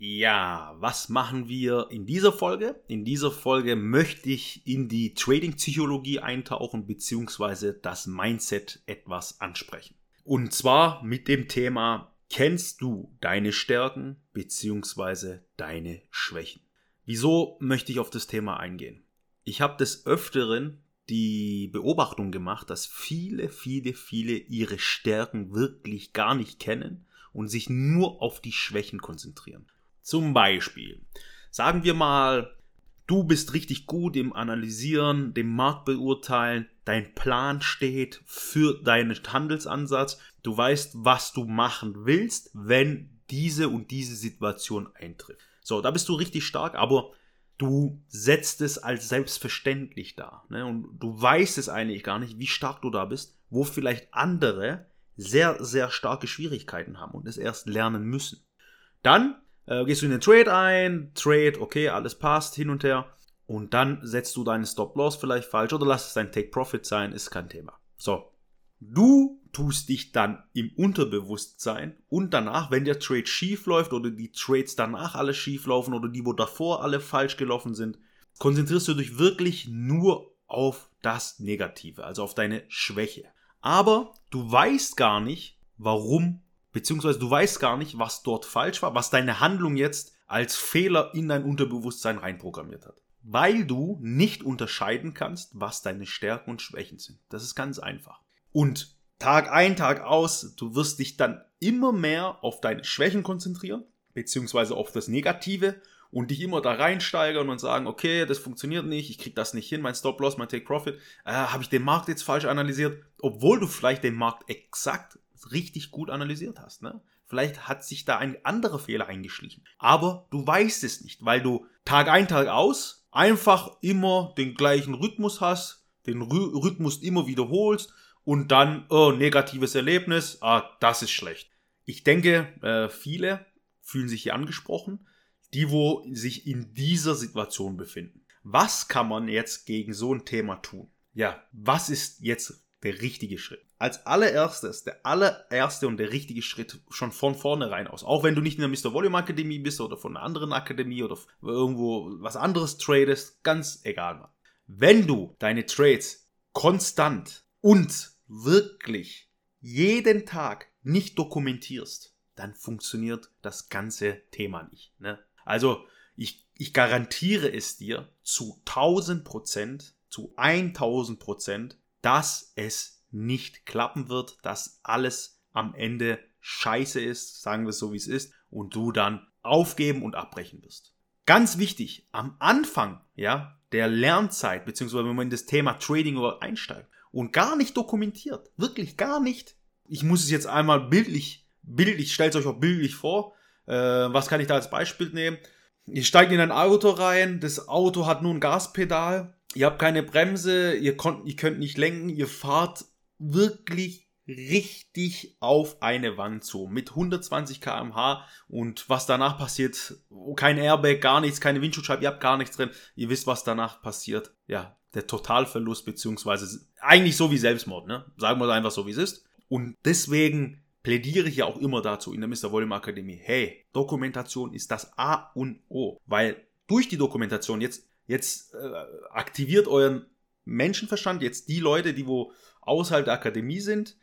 Ja, was machen wir in dieser Folge? In dieser Folge möchte ich in die Trading-Psychologie eintauchen bzw. das Mindset etwas ansprechen. Und zwar mit dem Thema, kennst du deine Stärken bzw. deine Schwächen? Wieso möchte ich auf das Thema eingehen? Ich habe des Öfteren die Beobachtung gemacht, dass viele, viele, viele ihre Stärken wirklich gar nicht kennen und sich nur auf die Schwächen konzentrieren. Zum Beispiel, sagen wir mal, du bist richtig gut im Analysieren, dem Markt beurteilen, dein Plan steht für deinen Handelsansatz, du weißt, was du machen willst, wenn diese und diese Situation eintritt. So, da bist du richtig stark, aber du setzt es als selbstverständlich dar. Ne? Und du weißt es eigentlich gar nicht, wie stark du da bist, wo vielleicht andere sehr, sehr starke Schwierigkeiten haben und es erst lernen müssen. Dann äh, gehst du in den Trade ein, Trade, okay, alles passt, hin und her. Und dann setzt du deinen Stop-Loss vielleicht falsch oder lass es dein Take-Profit sein, ist kein Thema. So. Du tust dich dann im Unterbewusstsein und danach, wenn der Trade schief läuft oder die Trades danach alle schief laufen oder die, wo davor alle falsch gelaufen sind, konzentrierst du dich wirklich nur auf das Negative, also auf deine Schwäche. Aber du weißt gar nicht, warum Beziehungsweise du weißt gar nicht, was dort falsch war, was deine Handlung jetzt als Fehler in dein Unterbewusstsein reinprogrammiert hat. Weil du nicht unterscheiden kannst, was deine Stärken und Schwächen sind. Das ist ganz einfach. Und Tag ein, Tag aus, du wirst dich dann immer mehr auf deine Schwächen konzentrieren, beziehungsweise auf das Negative und dich immer da reinsteigern und sagen, okay, das funktioniert nicht, ich krieg das nicht hin, mein Stop-Loss, mein Take-Profit, äh, habe ich den Markt jetzt falsch analysiert, obwohl du vielleicht den Markt exakt richtig gut analysiert hast. Ne? Vielleicht hat sich da ein anderer Fehler eingeschlichen. Aber du weißt es nicht, weil du Tag ein, Tag aus einfach immer den gleichen Rhythmus hast, den Rhy Rhythmus immer wiederholst und dann, oh, negatives Erlebnis, ah, das ist schlecht. Ich denke, äh, viele fühlen sich hier angesprochen, die wo sich in dieser Situation befinden. Was kann man jetzt gegen so ein Thema tun? Ja, was ist jetzt der richtige Schritt. Als allererstes, der allererste und der richtige Schritt schon von vornherein aus. Auch wenn du nicht in der Mr. Volume Akademie bist oder von einer anderen Akademie oder irgendwo was anderes tradest, ganz egal. Wenn du deine Trades konstant und wirklich jeden Tag nicht dokumentierst, dann funktioniert das ganze Thema nicht. Ne? Also ich, ich garantiere es dir zu 1000 Prozent, zu 1000 Prozent, dass es nicht klappen wird, dass alles am Ende scheiße ist, sagen wir es so wie es ist, und du dann aufgeben und abbrechen wirst. Ganz wichtig, am Anfang, ja, der Lernzeit, beziehungsweise wenn man in das Thema Trading einsteigt und gar nicht dokumentiert, wirklich gar nicht. Ich muss es jetzt einmal bildlich, bildlich, stellt euch auch bildlich vor. Äh, was kann ich da als Beispiel nehmen? Ihr steigt in ein Auto rein, das Auto hat nun ein Gaspedal Ihr habt keine Bremse, ihr, konnt, ihr könnt nicht lenken, ihr fahrt wirklich richtig auf eine Wand zu mit 120 km/h und was danach passiert, kein Airbag, gar nichts, keine Windschutzscheibe, ihr habt gar nichts drin. Ihr wisst, was danach passiert. Ja, der Totalverlust beziehungsweise eigentlich so wie Selbstmord, ne? Sagen wir es einfach so, wie es ist. Und deswegen plädiere ich ja auch immer dazu in der Mr. Volume Akademie. Hey, Dokumentation ist das A und O, weil durch die Dokumentation jetzt Jetzt äh, aktiviert euren Menschenverstand, jetzt die Leute, die wo außerhalb der Akademie sind,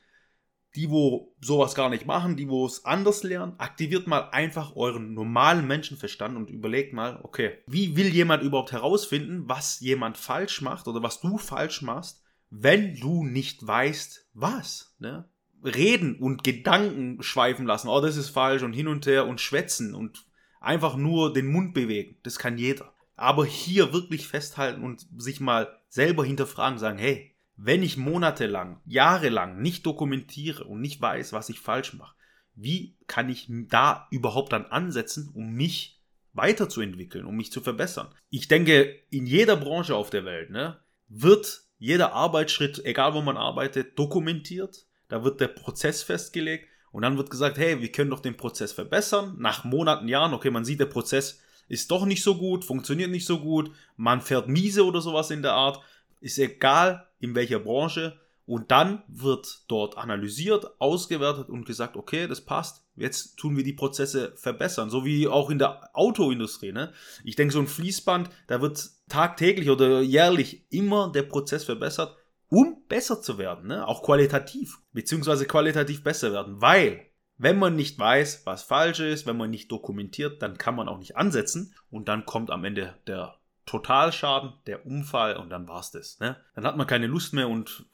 die wo sowas gar nicht machen, die wo es anders lernen, aktiviert mal einfach euren normalen Menschenverstand und überlegt mal, okay, wie will jemand überhaupt herausfinden, was jemand falsch macht oder was du falsch machst, wenn du nicht weißt, was, ne? Reden und Gedanken schweifen lassen, oh, das ist falsch und hin und her und schwätzen und einfach nur den Mund bewegen, das kann jeder. Aber hier wirklich festhalten und sich mal selber hinterfragen, sagen, hey, wenn ich monatelang, jahrelang nicht dokumentiere und nicht weiß, was ich falsch mache, wie kann ich da überhaupt dann ansetzen, um mich weiterzuentwickeln, um mich zu verbessern. Ich denke, in jeder Branche auf der Welt ne, wird jeder Arbeitsschritt, egal wo man arbeitet, dokumentiert. Da wird der Prozess festgelegt und dann wird gesagt, hey, wir können doch den Prozess verbessern. Nach Monaten, Jahren, okay, man sieht, der Prozess ist doch nicht so gut, funktioniert nicht so gut, man fährt miese oder sowas in der Art. Ist egal, in welcher Branche. Und dann wird dort analysiert, ausgewertet und gesagt, okay, das passt. Jetzt tun wir die Prozesse verbessern. So wie auch in der Autoindustrie. Ne? Ich denke, so ein Fließband, da wird tagtäglich oder jährlich immer der Prozess verbessert, um besser zu werden. Ne? Auch qualitativ. Beziehungsweise qualitativ besser werden. Weil, wenn man nicht weiß, was falsch ist, wenn man nicht dokumentiert, dann kann man auch nicht ansetzen. Und dann kommt am Ende der Totalschaden, der Unfall und dann war's das. Ne? Dann hat man keine Lust mehr und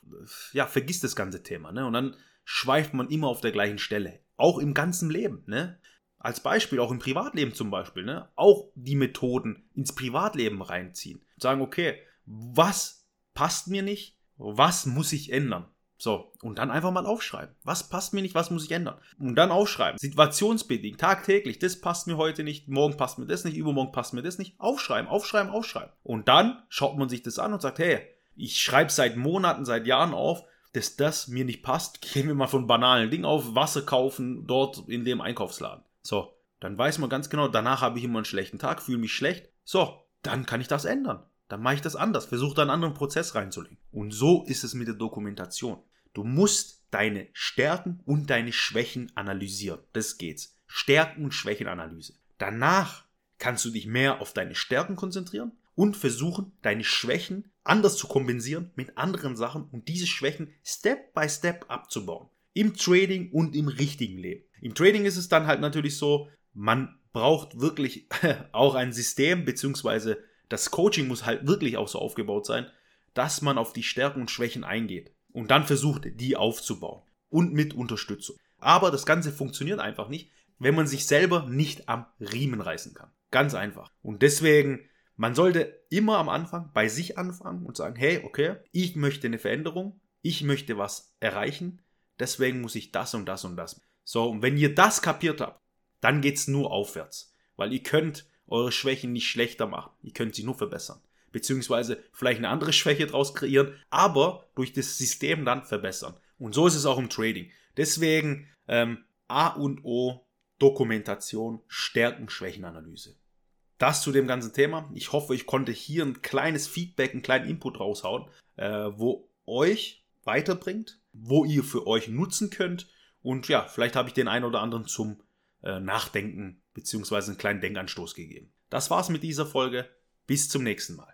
ja, vergisst das ganze Thema. Ne? Und dann schweift man immer auf der gleichen Stelle. Auch im ganzen Leben. Ne? Als Beispiel, auch im Privatleben zum Beispiel. Ne? Auch die Methoden ins Privatleben reinziehen. Sagen, okay, was passt mir nicht? Was muss ich ändern? So, und dann einfach mal aufschreiben. Was passt mir nicht, was muss ich ändern? Und dann aufschreiben. Situationsbedingt, tagtäglich, das passt mir heute nicht, morgen passt mir das nicht, übermorgen passt mir das nicht. Aufschreiben, aufschreiben, aufschreiben. Und dann schaut man sich das an und sagt, hey, ich schreibe seit Monaten, seit Jahren auf, dass das mir nicht passt. Gehen wir mal von banalen Dingen auf, Wasser kaufen dort in dem Einkaufsladen. So, dann weiß man ganz genau, danach habe ich immer einen schlechten Tag, fühle mich schlecht. So, dann kann ich das ändern. Dann mache ich das anders, versuche da einen anderen Prozess reinzulegen. Und so ist es mit der Dokumentation. Du musst deine Stärken und deine Schwächen analysieren. Das geht's. Stärken und Schwächenanalyse. Danach kannst du dich mehr auf deine Stärken konzentrieren und versuchen, deine Schwächen anders zu kompensieren mit anderen Sachen und diese Schwächen Step by Step abzubauen. Im Trading und im richtigen Leben. Im Trading ist es dann halt natürlich so, man braucht wirklich auch ein System, beziehungsweise das Coaching muss halt wirklich auch so aufgebaut sein, dass man auf die Stärken und Schwächen eingeht und dann versucht, die aufzubauen und mit Unterstützung. Aber das Ganze funktioniert einfach nicht, wenn man sich selber nicht am Riemen reißen kann. Ganz einfach. Und deswegen, man sollte immer am Anfang bei sich anfangen und sagen, hey, okay, ich möchte eine Veränderung, ich möchte was erreichen, deswegen muss ich das und das und das. So, und wenn ihr das kapiert habt, dann geht's nur aufwärts. Weil ihr könnt eure Schwächen nicht schlechter machen. Ihr könnt sie nur verbessern beziehungsweise vielleicht eine andere Schwäche draus kreieren, aber durch das System dann verbessern. Und so ist es auch im Trading. Deswegen ähm, A und O Dokumentation, Stärken, Schwächenanalyse. Das zu dem ganzen Thema. Ich hoffe, ich konnte hier ein kleines Feedback, einen kleinen Input raushauen, äh, wo euch weiterbringt, wo ihr für euch nutzen könnt. Und ja, vielleicht habe ich den einen oder anderen zum äh, Nachdenken beziehungsweise einen kleinen Denkanstoß gegeben. Das war's mit dieser Folge. Bis zum nächsten Mal.